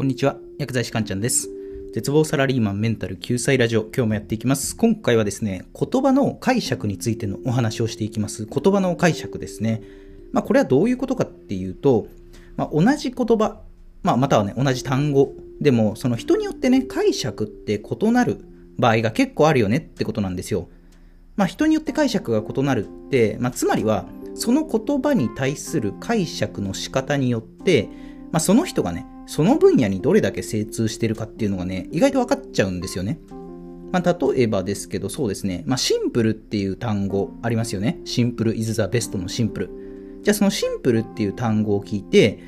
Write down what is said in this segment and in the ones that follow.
こんにちは、薬剤師かんちゃんです。絶望サラリーマンメンタル救済ラジオ、今日もやっていきます。今回はですね、言葉の解釈についてのお話をしていきます。言葉の解釈ですね。まあ、これはどういうことかっていうと、まあ、同じ言葉、まあ、またはね、同じ単語でも、その人によってね、解釈って異なる場合が結構あるよねってことなんですよ。まあ、人によって解釈が異なるって、まあ、つまりは、その言葉に対する解釈の仕方によって、まあ、その人がね、その分野にどれだけ精通してるかっていうのがね、意外と分かっちゃうんですよね。まあ、例えばですけど、そうですね。まあ、シンプルっていう単語ありますよね。シンプル is the best のシンプル。じゃあそのシンプルっていう単語を聞いて、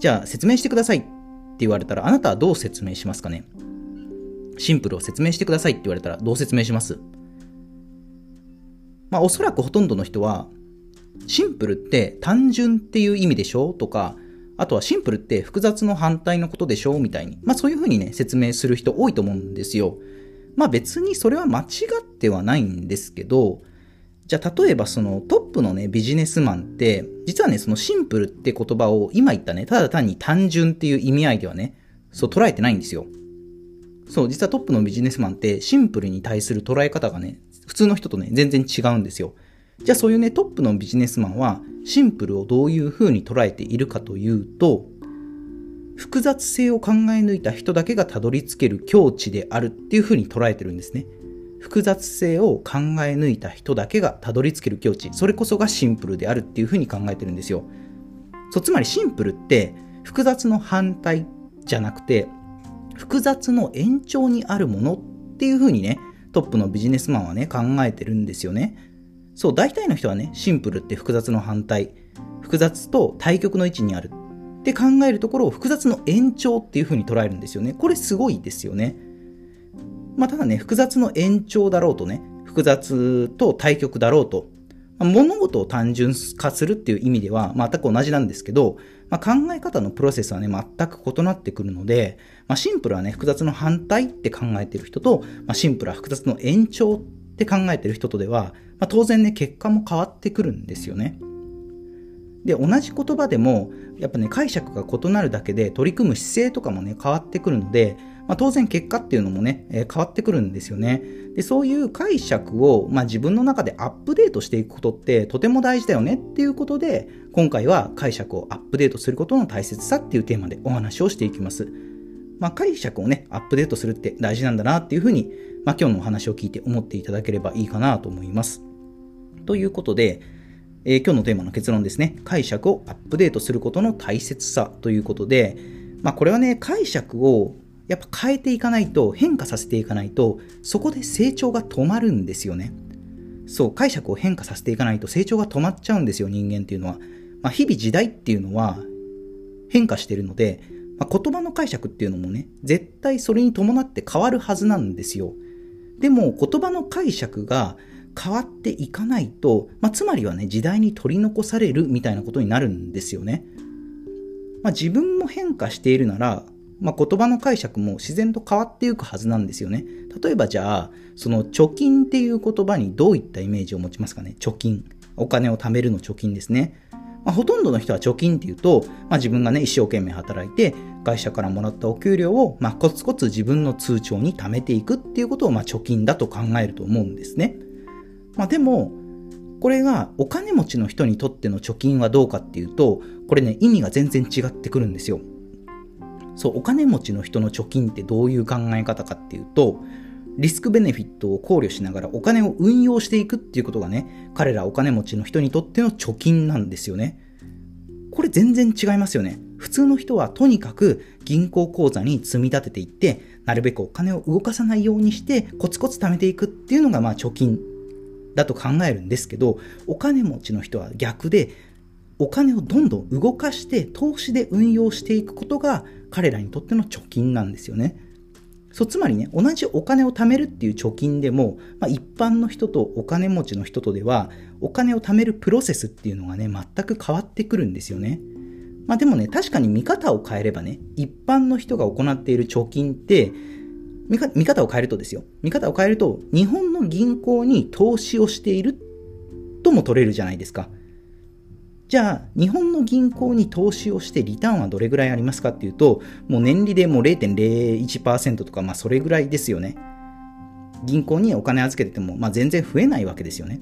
じゃあ説明してくださいって言われたら、あなたはどう説明しますかね？シンプルを説明してくださいって言われたらどう説明します？まあおそらくほとんどの人は、シンプルって単純っていう意味でしょ？とか、あとはシンプルって複雑の反対のことでしょうみたいに。まあそういうふうにね、説明する人多いと思うんですよ。まあ別にそれは間違ってはないんですけど、じゃあ例えばそのトップのね、ビジネスマンって、実はね、そのシンプルって言葉を今言ったね、ただ単に単純っていう意味合いではね、そう捉えてないんですよ。そう、実はトップのビジネスマンってシンプルに対する捉え方がね、普通の人とね、全然違うんですよ。じゃあそういうね、トップのビジネスマンは、シンプルをどういう風に捉えているかというと、複雑性を考え抜いた人だけがたどり着ける境地であるっていう風に捉えてるんですね。複雑性を考え抜いた人だけがたどり着ける境地、それこそがシンプルであるっていう風に考えてるんですよ。そう、つまりシンプルって複雑の反対じゃなくて、複雑の延長にあるものっていう風にね、トップのビジネスマンはね、考えてるんですよね。そう、大体の人はね、シンプルって複雑の反対、複雑と対極の位置にあるって考えるところを複雑の延長っていう風に捉えるんですよね。これすごいですよね。まあ、ただね、複雑の延長だろうとね、複雑と対極だろうと、まあ物事を単純化するっていう意味では全く同じなんですけど、まあ、考え方のプロセスはね、全く異なってくるので、まあ、シンプルはね、複雑の反対って考えてる人と、まあ、シンプルは複雑の延長っって考えてる人とでは、まあ、当然ね、結果も変わってくるんですよね。で、同じ言葉でも、やっぱね、解釈が異なるだけで取り組む姿勢とかもね、変わってくるので、まあ、当然結果っていうのもね、えー変わってくるんですよね。で、そういう解釈を、まあ、自分の中でアップデートしていくことってとても大事だよねっていうことで、今回は解釈をアップデートすることの大切さっていうテーマでお話をしていきます。まあ、解釈をね、アップデートするって大事なんだなっていうふうに、まあ、今日のお話を聞いて思っていただければいいかなと思います。ということで、えー今日のテーマの結論ですね。解釈をアップデートすることの大切さということで、まあこれはね、解釈をやっぱ変えていかないと、変化させていかないと、そこで成長が止まるんですよね。そう、解釈を変化させていかないと成長が止まっちゃうんですよ、人間っていうのは。まあ日々時代っていうのは変化してるので、まあ、言葉の解釈っていうのもね、絶対それに伴って変わるはずなんですよ。でも言葉の解釈が変わっていかないと、まあ、つまりはね、時代に取り残されるみたいなことになるんですよね。まあ、自分も変化しているなら、まあ、言葉の解釈も自然と変わっていくはずなんですよね。例えばじゃあ、その貯金っていう言葉にどういったイメージを持ちますかね？貯金。お金を貯めるの貯金ですね。まあ、ほとんどの人は貯金っていうと、まあ、自分がね、一生懸命働いて、会社からもらったお給料を、まあ、コツコツ自分の通帳に貯めていくっていうことを、まあ、貯金だと考えると思うんですね。まあ、でも、これがお金持ちの人にとっての貯金はどうかっていうと、これね、意味が全然違ってくるんですよ。そう、お金持ちの人の貯金ってどういう考え方かっていうと、リスクベネフィットを考慮しながらお金を運用していくっていうことがね、彼らお金持ちの人にとっての貯金なんですよね。これ全然違いますよね。普通の人はとにかく銀行口座に積み立てていって、なるべくお金を動かさないようにしてコツコツ貯めていくっていうのがまあ貯金だと考えるんですけど、お金持ちの人は逆で、お金をどんどん動かして投資で運用していくことが彼らにとっての貯金なんですよね。そう、つまりね、同じお金を貯めるっていう貯金でも、まあ、一般の人とお金持ちの人とでは、お金を貯めるプロセスっていうのがね、全く変わってくるんですよね。まあでもね、確かに見方を変えればね、一般の人が行っている貯金って、見か見方を変えるとですよ。見方を変えると、日本の銀行に投資をしているとも取れるじゃないですか。じゃあ、日本の銀行に投資をしてリターンはどれぐらいありますかっていうと、もう年利でもう0.01%とか、まあそれぐらいですよね。銀行にお金預けてても、まあ全然増えないわけですよね。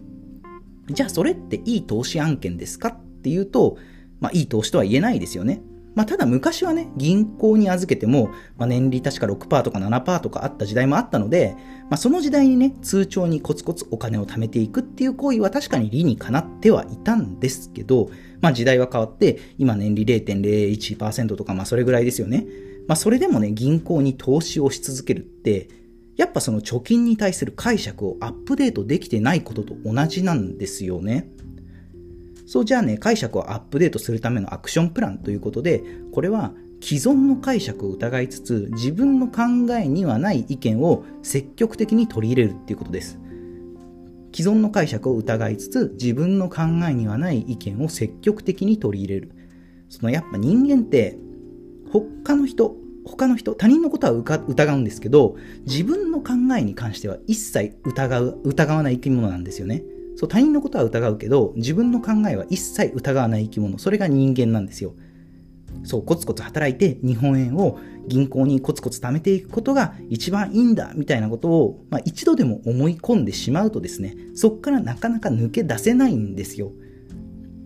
じゃあそれっていい投資案件ですかっていうと、まあいい投資とは言えないですよね。まあ、ただ昔はね、銀行に預けても、まあ、年利確か6%とか7%とかあった時代もあったので、まあ、その時代にね、通帳にコツコツお金を貯めていくっていう行為は確かに理にかなってはいたんですけど、まあ、時代は変わって、今年利0.01%とか、まあ、それぐらいですよね。まあ、それでもね、銀行に投資をし続けるって、やっぱその貯金に対する解釈をアップデートできてないことと同じなんですよね。そうじゃあね、解釈をアップデートするためのアクションプランということで、これは既存の解釈を疑いつつ、自分の考えにはない意見を積極的に取り入れるっていうことです。既存の解釈を疑いつつ、自分の考えにはない意見を積極的に取り入れる。そのやっぱ人間って、他の人、他の人、他人のことは疑うんですけど、自分の考えに関しては一切疑う、疑わない生き物なんですよね。そう他人のことは疑うけど自分の考えは一切疑わない生き物。それが人間なんですよ。そうコツコツ働いて日本円を銀行にコツコツ貯めていくことが一番いいんだみたいなことを、まあ、一度でも思い込んでしまうとですねそこからなかなか抜け出せないんですよ、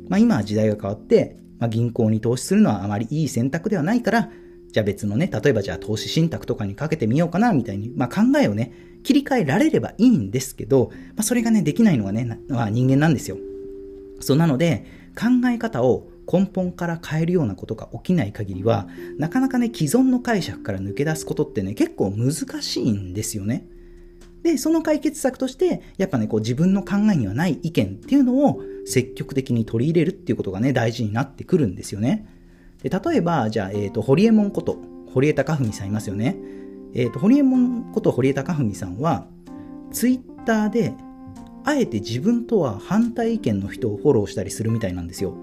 まあ、今は時代が変わって、まあ、銀行に投資するのはあまりいい選択ではないからじゃあ別のね、例えばじゃあ投資信託とかにかけてみようかな、みたいに、まあ、考えをね、切り替えられればいいんですけど、まあ、それがね、できないのがね、まあ、人間なんですよ。そうなので、考え方を根本から変えるようなことが起きない限りは、なかなかね、既存の解釈から抜け出すことってね、結構難しいんですよね。で、その解決策として、やっぱね、こう自分の考えにはない意見っていうのを積極的に取り入れるっていうことがね、大事になってくるんですよね。で例えば、じゃあ、えっ、ー、と、堀江門こと、堀江貴文さんいますよね。えっ、ー、と、堀江門こと堀江貴文さんは、ツイッターで、あえて自分とは反対意見の人をフォローしたりするみたいなんですよ。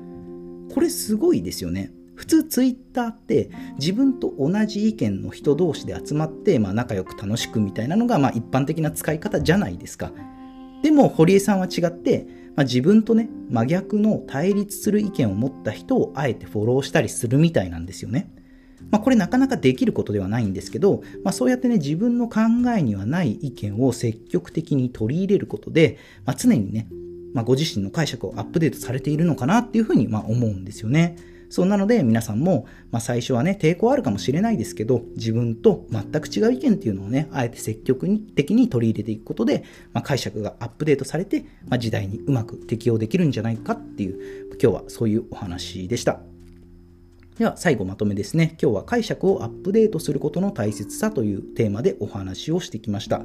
これすごいですよね。普通ツイッターって自分と同じ意見の人同士で集まって、まあ、仲良く楽しくみたいなのが、まあ、一般的な使い方じゃないですか。でも堀江さんは違って、まあ、自分とね、真逆の対立する意見を持った人をあえてフォローしたりするみたいなんですよね。まあ、これなかなかできることではないんですけど、まあ、そうやってね、自分の考えにはない意見を積極的に取り入れることで、まあ、常にね、まあ、ご自身の解釈をアップデートされているのかなっていうふうにま思うんですよね。そうなので皆さんも、まあ、最初はね、抵抗あるかもしれないですけど、自分と全く違う意見っていうのをね、あえて積極的に取り入れていくことで、まあ、解釈がアップデートされて、まあ、時代にうまく適応できるんじゃないかっていう、今日はそういうお話でした。では最後まとめですね。今日は解釈をアップデートすることの大切さというテーマでお話をしてきました。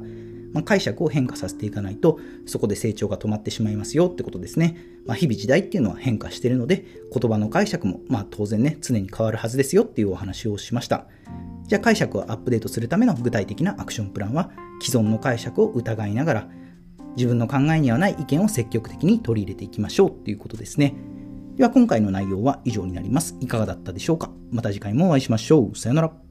まあ、解釈を変化させていかないと、そこで成長が止まってしまいますよってことですね。まあ、日々時代っていうのは変化しているので、言葉の解釈もまあ当然ね、常に変わるはずですよっていうお話をしました。じゃあ解釈をアップデートするための具体的なアクションプランは、既存の解釈を疑いながら、自分の考えにはない意見を積極的に取り入れていきましょうっていうことですね。では今回の内容は以上になります。いかがだったでしょうか？また次回もお会いしましょう。さよなら。